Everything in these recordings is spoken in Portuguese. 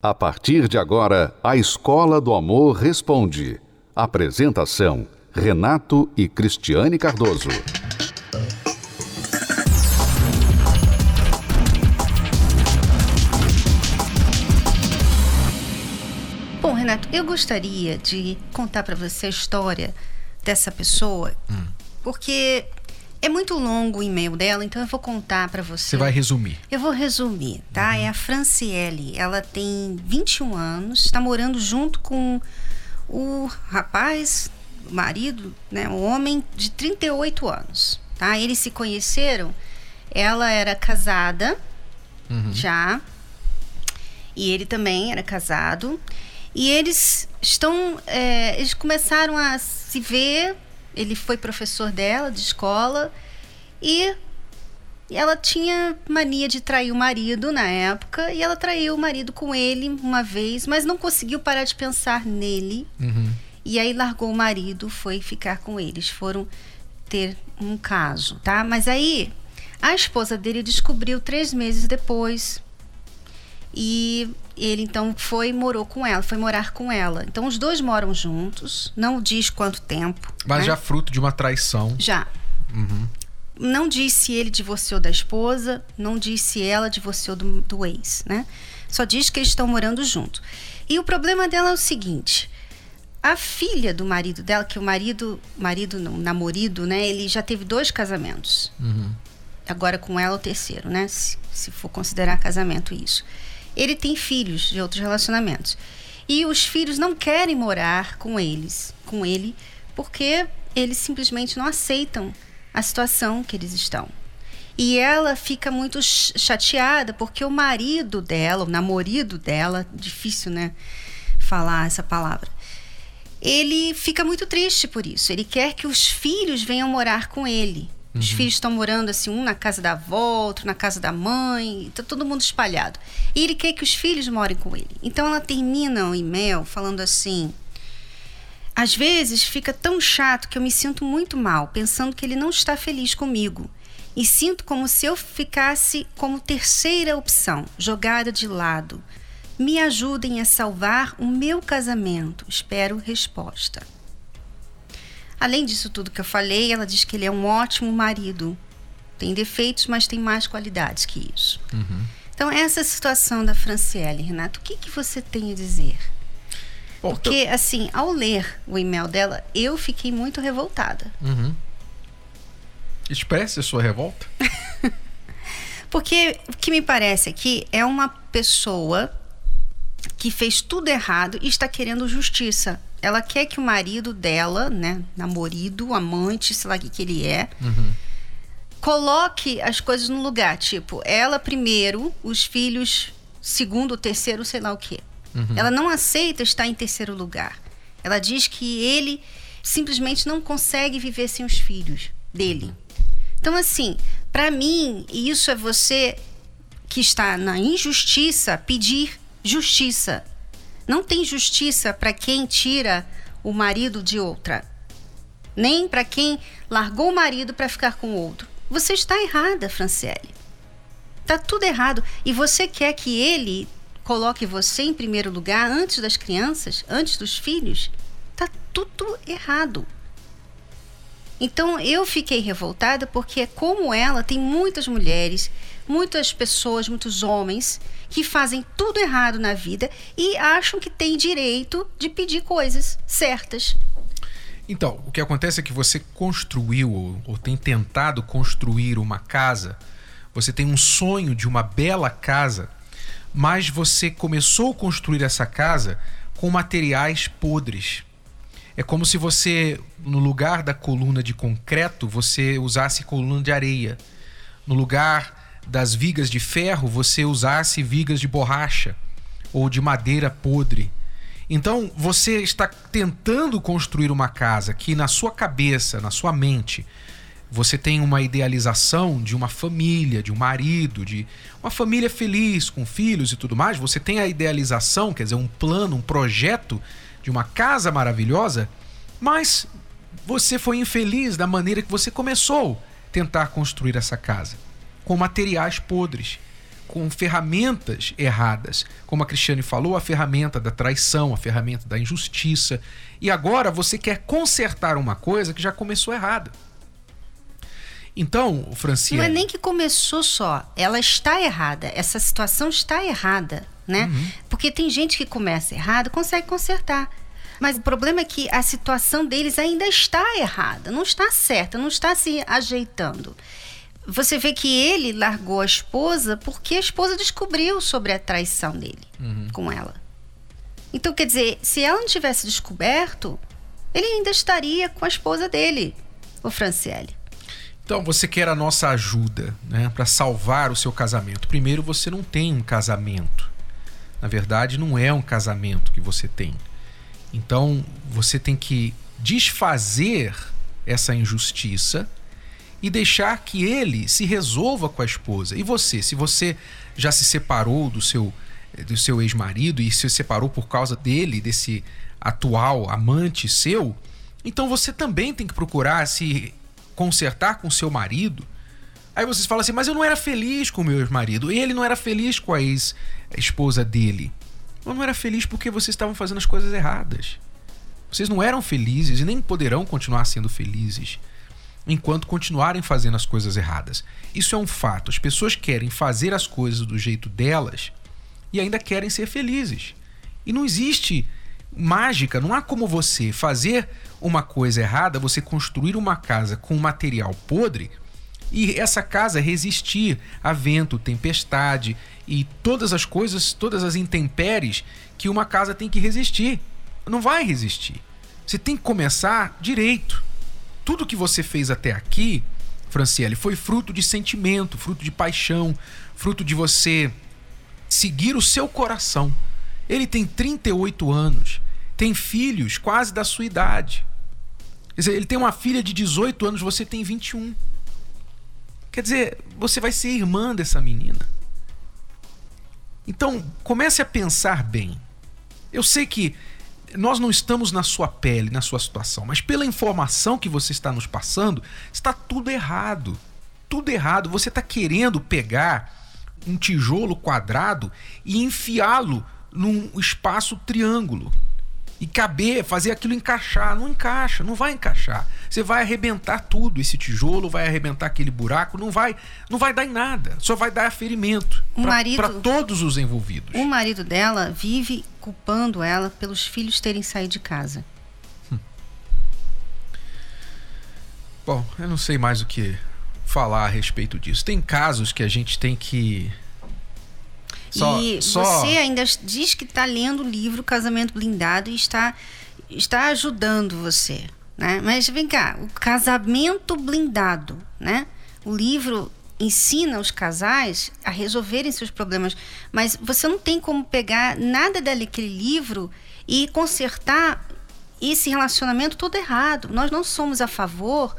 A partir de agora, a Escola do Amor Responde. Apresentação: Renato e Cristiane Cardoso. Bom, Renato, eu gostaria de contar para você a história dessa pessoa, hum. porque é muito longo o e-mail dela, então eu vou contar para você. Você vai resumir. Eu vou resumir, tá? Uhum. É a Franciele. Ela tem 21 anos, está morando junto com o rapaz, o marido, né? Um homem de 38 anos, tá? Eles se conheceram. Ela era casada uhum. já. E ele também era casado. E eles estão. É, eles começaram a se ver ele foi professor dela de escola e ela tinha mania de trair o marido na época e ela traiu o marido com ele uma vez, mas não conseguiu parar de pensar nele. Uhum. E aí largou o marido, foi ficar com eles. Foram ter um caso, tá? Mas aí a esposa dele descobriu três meses depois e ele então foi e morou com ela, foi morar com ela. Então os dois moram juntos, não diz quanto tempo. Mas né? já fruto de uma traição. Já. Uhum. Não diz se ele divorciou da esposa, não diz se ela divorciou do, do ex, né? Só diz que eles estão morando junto. E o problema dela é o seguinte: a filha do marido dela, que o marido, marido não, namorado, né? Ele já teve dois casamentos. Uhum. Agora com ela o terceiro, né? Se, se for considerar casamento isso ele tem filhos de outros relacionamentos. E os filhos não querem morar com eles, com ele, porque eles simplesmente não aceitam a situação que eles estão. E ela fica muito chateada porque o marido dela, o namorado dela, difícil, né, falar essa palavra. Ele fica muito triste por isso. Ele quer que os filhos venham morar com ele. Os uhum. filhos estão morando assim, um na casa da avó, outro na casa da mãe, tá todo mundo espalhado. E ele quer que os filhos morem com ele. Então ela termina o e-mail falando assim: Às vezes fica tão chato que eu me sinto muito mal, pensando que ele não está feliz comigo. E sinto como se eu ficasse como terceira opção, jogada de lado. Me ajudem a salvar o meu casamento. Espero resposta. Além disso tudo que eu falei, ela diz que ele é um ótimo marido. Tem defeitos, mas tem mais qualidades que isso. Uhum. Então, essa situação da Franciele, Renato, o que, que você tem a dizer? Bom, Porque, tô... assim, ao ler o e-mail dela, eu fiquei muito revoltada. Uhum. Expresse a sua revolta. Porque o que me parece aqui é uma pessoa que fez tudo errado e está querendo justiça ela quer que o marido dela, né, namorado, amante, sei lá o que, que ele é, uhum. coloque as coisas no lugar. Tipo, ela primeiro, os filhos segundo, terceiro, sei lá o que. Uhum. Ela não aceita estar em terceiro lugar. Ela diz que ele simplesmente não consegue viver sem os filhos dele. Então, assim, para mim, isso é você que está na injustiça pedir justiça. Não tem justiça para quem tira o marido de outra, nem para quem largou o marido para ficar com outro. Você está errada, Franciele. Tá tudo errado e você quer que ele coloque você em primeiro lugar antes das crianças, antes dos filhos? Tá tudo errado. Então eu fiquei revoltada porque, como ela, tem muitas mulheres, muitas pessoas, muitos homens que fazem tudo errado na vida e acham que têm direito de pedir coisas certas. Então, o que acontece é que você construiu ou, ou tem tentado construir uma casa, você tem um sonho de uma bela casa, mas você começou a construir essa casa com materiais podres é como se você, no lugar da coluna de concreto, você usasse coluna de areia. No lugar das vigas de ferro, você usasse vigas de borracha ou de madeira podre. Então, você está tentando construir uma casa que na sua cabeça, na sua mente, você tem uma idealização de uma família, de um marido, de uma família feliz, com filhos e tudo mais. Você tem a idealização, quer dizer, um plano, um projeto de uma casa maravilhosa, mas você foi infeliz da maneira que você começou a tentar construir essa casa, com materiais podres, com ferramentas erradas. Como a Cristiane falou, a ferramenta da traição, a ferramenta da injustiça. E agora você quer consertar uma coisa que já começou errada. Então, Franciele... Não é nem que começou só, ela está errada. Essa situação está errada, né? Uhum. Porque tem gente que começa errado, consegue consertar. Mas o problema é que a situação deles ainda está errada, não está certa, não está se ajeitando você vê que ele largou a esposa porque a esposa descobriu sobre a traição dele uhum. com ela. Então, quer dizer, se ela não tivesse descoberto, ele ainda estaria com a esposa dele, o Franciele. Então, você quer a nossa ajuda né, para salvar o seu casamento. Primeiro, você não tem um casamento. Na verdade, não é um casamento que você tem. Então, você tem que desfazer essa injustiça e deixar que ele se resolva com a esposa. E você, se você já se separou do seu do seu ex-marido e se separou por causa dele, desse atual amante seu, então você também tem que procurar se consertar com seu marido. Aí vocês falam assim: "Mas eu não era feliz com o meu ex-marido, ele não era feliz com a ex-esposa dele". Eu não era feliz porque vocês estavam fazendo as coisas erradas. Vocês não eram felizes e nem poderão continuar sendo felizes enquanto continuarem fazendo as coisas erradas. Isso é um fato. As pessoas querem fazer as coisas do jeito delas e ainda querem ser felizes. E não existe mágica, não há como você fazer uma coisa errada, você construir uma casa com material podre e essa casa resistir a vento, tempestade e todas as coisas, todas as intempéries que uma casa tem que resistir. Não vai resistir. Você tem que começar direito tudo que você fez até aqui, Franciele, foi fruto de sentimento, fruto de paixão, fruto de você seguir o seu coração. Ele tem 38 anos, tem filhos quase da sua idade. Quer dizer, ele tem uma filha de 18 anos, você tem 21. Quer dizer, você vai ser irmã dessa menina. Então, comece a pensar bem. Eu sei que nós não estamos na sua pele, na sua situação, mas pela informação que você está nos passando, está tudo errado. Tudo errado. Você está querendo pegar um tijolo quadrado e enfiá-lo num espaço triângulo e caber, fazer aquilo encaixar. Não encaixa, não vai encaixar. Você vai arrebentar tudo, esse tijolo vai arrebentar aquele buraco, não vai, não vai dar em nada, só vai dar ferimento para todos os envolvidos. O marido dela vive culpando ela pelos filhos terem saído de casa. Hum. Bom, eu não sei mais o que falar a respeito disso. Tem casos que a gente tem que só, e só... você ainda diz que está lendo o livro Casamento Blindado e está, está ajudando você. Né? Mas vem cá, o casamento blindado, né? O livro ensina os casais a resolverem seus problemas, mas você não tem como pegar nada daquele livro e consertar esse relacionamento todo errado. Nós não somos a favor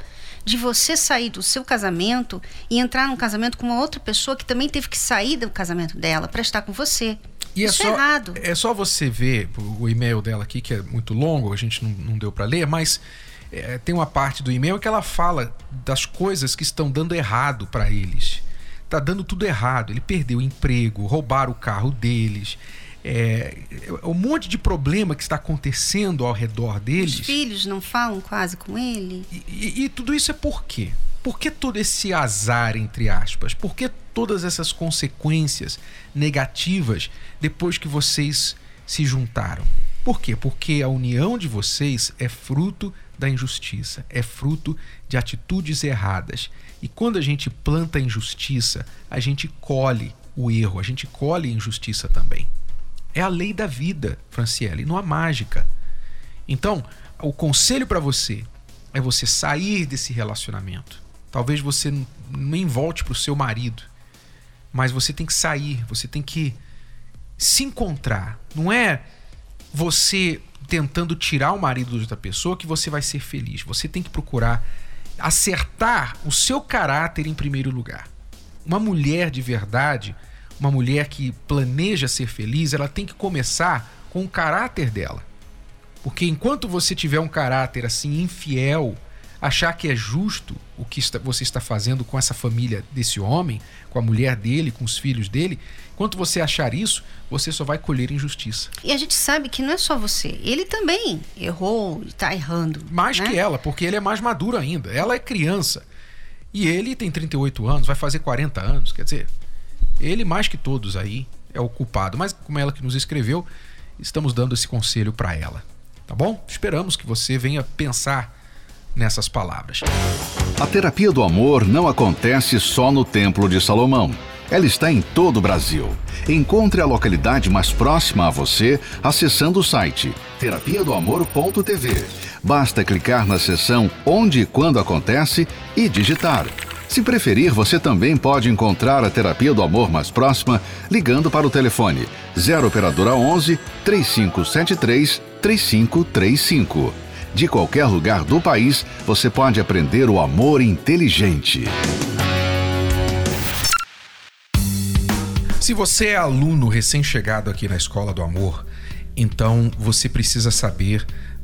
de você sair do seu casamento e entrar num casamento com uma outra pessoa que também teve que sair do casamento dela para estar com você. E é Isso é, só, é errado. É só você ver o e-mail dela aqui, que é muito longo, a gente não, não deu para ler, mas é, tem uma parte do e-mail que ela fala das coisas que estão dando errado para eles. Tá dando tudo errado. Ele perdeu o emprego, roubaram o carro deles, é, um monte de problema que está acontecendo ao redor deles. Os filhos não falam quase com ele. E, e, e tudo isso é por quê? Por que todo esse azar, entre aspas? Por que todas essas consequências negativas depois que vocês se juntaram? Por quê? Porque a união de vocês é fruto da injustiça, é fruto de atitudes erradas. E quando a gente planta injustiça, a gente colhe o erro, a gente colhe a injustiça também. É a lei da vida, Franciele, não há mágica. Então, o conselho para você é você sair desse relacionamento. Talvez você nem volte para o seu marido, mas você tem que sair, você tem que se encontrar. Não é você tentando tirar o marido de outra pessoa que você vai ser feliz. Você tem que procurar acertar o seu caráter em primeiro lugar. Uma mulher de verdade uma mulher que planeja ser feliz, ela tem que começar com o caráter dela. Porque enquanto você tiver um caráter assim infiel achar que é justo o que você está fazendo com essa família desse homem, com a mulher dele, com os filhos dele, enquanto você achar isso, você só vai colher injustiça. E a gente sabe que não é só você, ele também errou, está errando. Mais né? que ela, porque ele é mais maduro ainda. Ela é criança. E ele tem 38 anos, vai fazer 40 anos, quer dizer, ele mais que todos aí é o culpado. Mas como ela que nos escreveu, estamos dando esse conselho para ela. Tá bom? Esperamos que você venha pensar nessas palavras. A terapia do amor não acontece só no Templo de Salomão. Ela está em todo o Brasil. Encontre a localidade mais próxima a você acessando o site terapia do amor.tv. Basta clicar na seção Onde e Quando Acontece e digitar. Se preferir, você também pode encontrar a terapia do amor mais próxima ligando para o telefone 0 operadora 11 3573 3535. De qualquer lugar do país, você pode aprender o amor inteligente. Se você é aluno recém-chegado aqui na Escola do Amor, então você precisa saber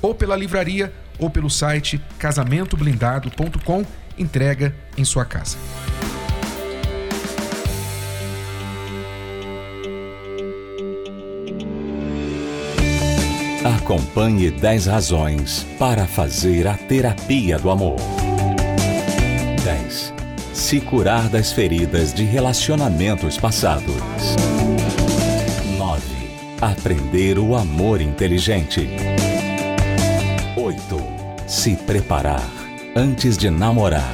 Ou pela livraria ou pelo site casamentoblindado.com, entrega em sua casa. Acompanhe 10 razões para fazer a terapia do amor. 10. Se curar das feridas de relacionamentos passados. 9. Aprender o amor inteligente. 8. Se preparar antes de namorar.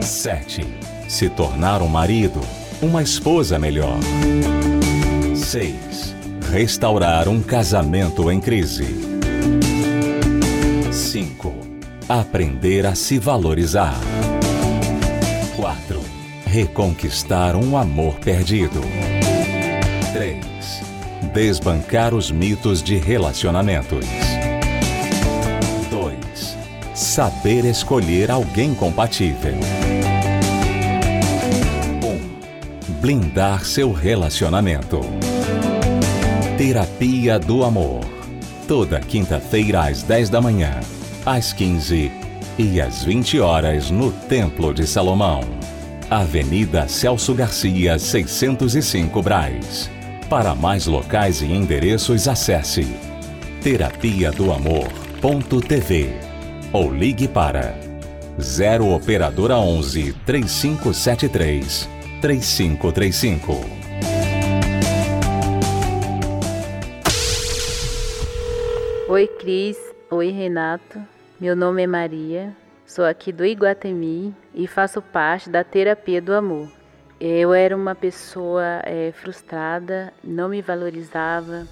7. Se tornar um marido, uma esposa melhor. 6 restaurar um casamento em crise. 5. Aprender a se valorizar. 4. Reconquistar um amor perdido. 3. Desbancar os mitos de relacionamentos. 2. Saber escolher alguém compatível. 1. Blindar seu relacionamento. Terapia do Amor. Toda quinta-feira às 10 da manhã, às 15 e às 20 horas no Templo de Salomão. Avenida Celso Garcia, 605 Braz. Para mais locais e endereços, acesse terapia do amor.tv ou ligue para 0 operadora 11 3573 3535. Oi, Cris. Oi, Renato. Meu nome é Maria. Sou aqui do Iguatemi e faço parte da terapia do amor. Eu era uma pessoa é, frustrada, não me valorizava.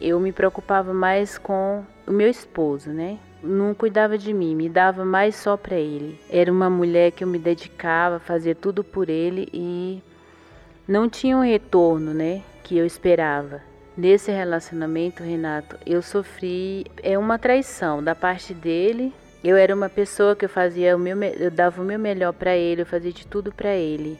Eu me preocupava mais com o meu esposo, né? Não cuidava de mim, me dava mais só para ele. Era uma mulher que eu me dedicava, fazia tudo por ele e não tinha um retorno, né? Que eu esperava. Nesse relacionamento, Renato, eu sofri é uma traição da parte dele. Eu era uma pessoa que eu fazia o meu, eu dava o meu melhor para ele, eu fazia de tudo para ele.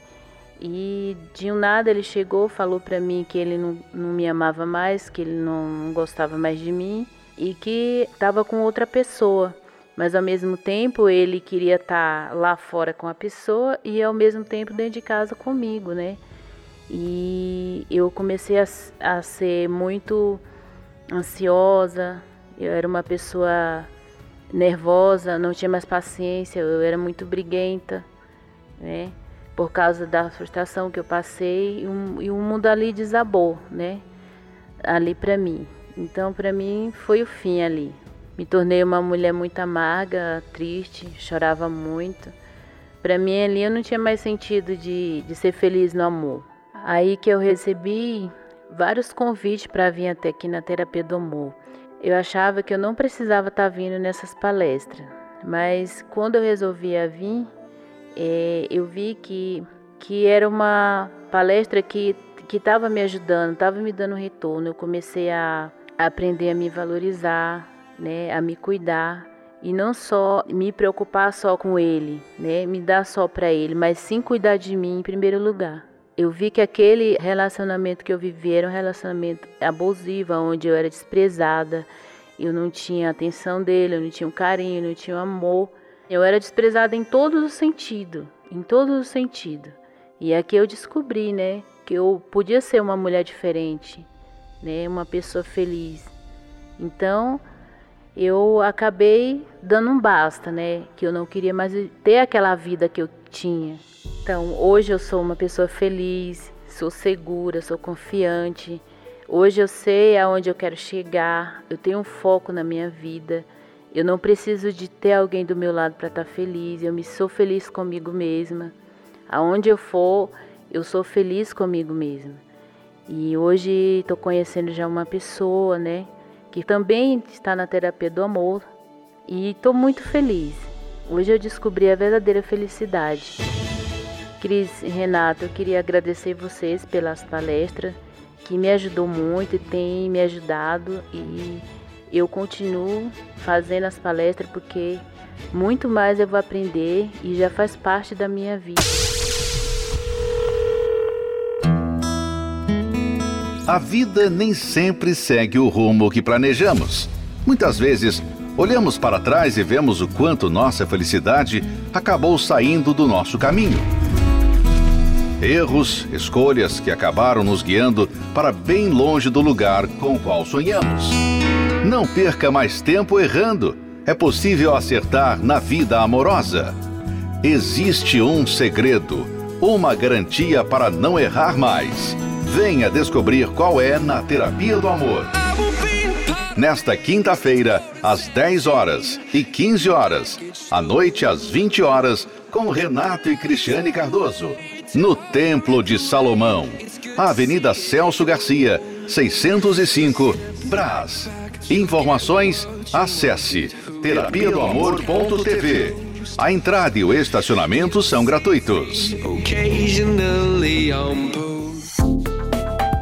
E de um nada ele chegou, falou para mim que ele não, não me amava mais, que ele não gostava mais de mim e que estava com outra pessoa. Mas ao mesmo tempo ele queria estar tá lá fora com a pessoa e ao mesmo tempo dentro de casa comigo, né? E eu comecei a, a ser muito ansiosa, eu era uma pessoa nervosa, não tinha mais paciência, eu era muito briguenta, né? Por causa da frustração que eu passei e, um, o mundo ali desabou, né? Ali para mim. Então, para mim, foi o fim ali. Me tornei uma mulher muito amarga, triste, chorava muito. Para mim, ali eu não tinha mais sentido de, de ser feliz no amor. Aí que eu recebi vários convites para vir até aqui na terapia do amor. Eu achava que eu não precisava estar tá vindo nessas palestras, mas quando eu resolvi vir, é, eu vi que, que era uma palestra que estava me ajudando, estava me dando retorno. Eu comecei a aprender a me valorizar, né, a me cuidar e não só me preocupar só com ele, né, me dar só para ele, mas sim cuidar de mim em primeiro lugar. Eu vi que aquele relacionamento que eu vivi era um relacionamento abusivo, onde eu era desprezada, eu não tinha atenção dele, eu não tinha um carinho, eu não tinha um amor. Eu era desprezada em todos os sentidos, em todos os sentidos. E aqui eu descobri, né, que eu podia ser uma mulher diferente, né, uma pessoa feliz. Então, eu acabei dando um basta, né, que eu não queria mais ter aquela vida que eu tinha. Então, hoje eu sou uma pessoa feliz, sou segura, sou confiante. Hoje eu sei aonde eu quero chegar, eu tenho um foco na minha vida. Eu não preciso de ter alguém do meu lado para estar tá feliz, eu me sou feliz comigo mesma. Aonde eu for, eu sou feliz comigo mesma. E hoje estou conhecendo já uma pessoa, né, que também está na terapia do amor e estou muito feliz. Hoje eu descobri a verdadeira felicidade. Cris e Renato, eu queria agradecer vocês pelas palestras, que me ajudou muito e tem me ajudado e eu continuo fazendo as palestras porque muito mais eu vou aprender e já faz parte da minha vida. A vida nem sempre segue o rumo que planejamos. Muitas vezes, olhamos para trás e vemos o quanto nossa felicidade acabou saindo do nosso caminho. Erros, escolhas que acabaram nos guiando para bem longe do lugar com o qual sonhamos. Não perca mais tempo errando. É possível acertar na vida amorosa. Existe um segredo, uma garantia para não errar mais. Venha descobrir qual é na Terapia do Amor. Nesta quinta-feira, às 10 horas e 15 horas, à noite às 20 horas, com Renato e Cristiane Cardoso no Templo de Salomão, Avenida Celso Garcia, 605, Brás. Informações, acesse terapia do amor.tv. A entrada e o estacionamento são gratuitos.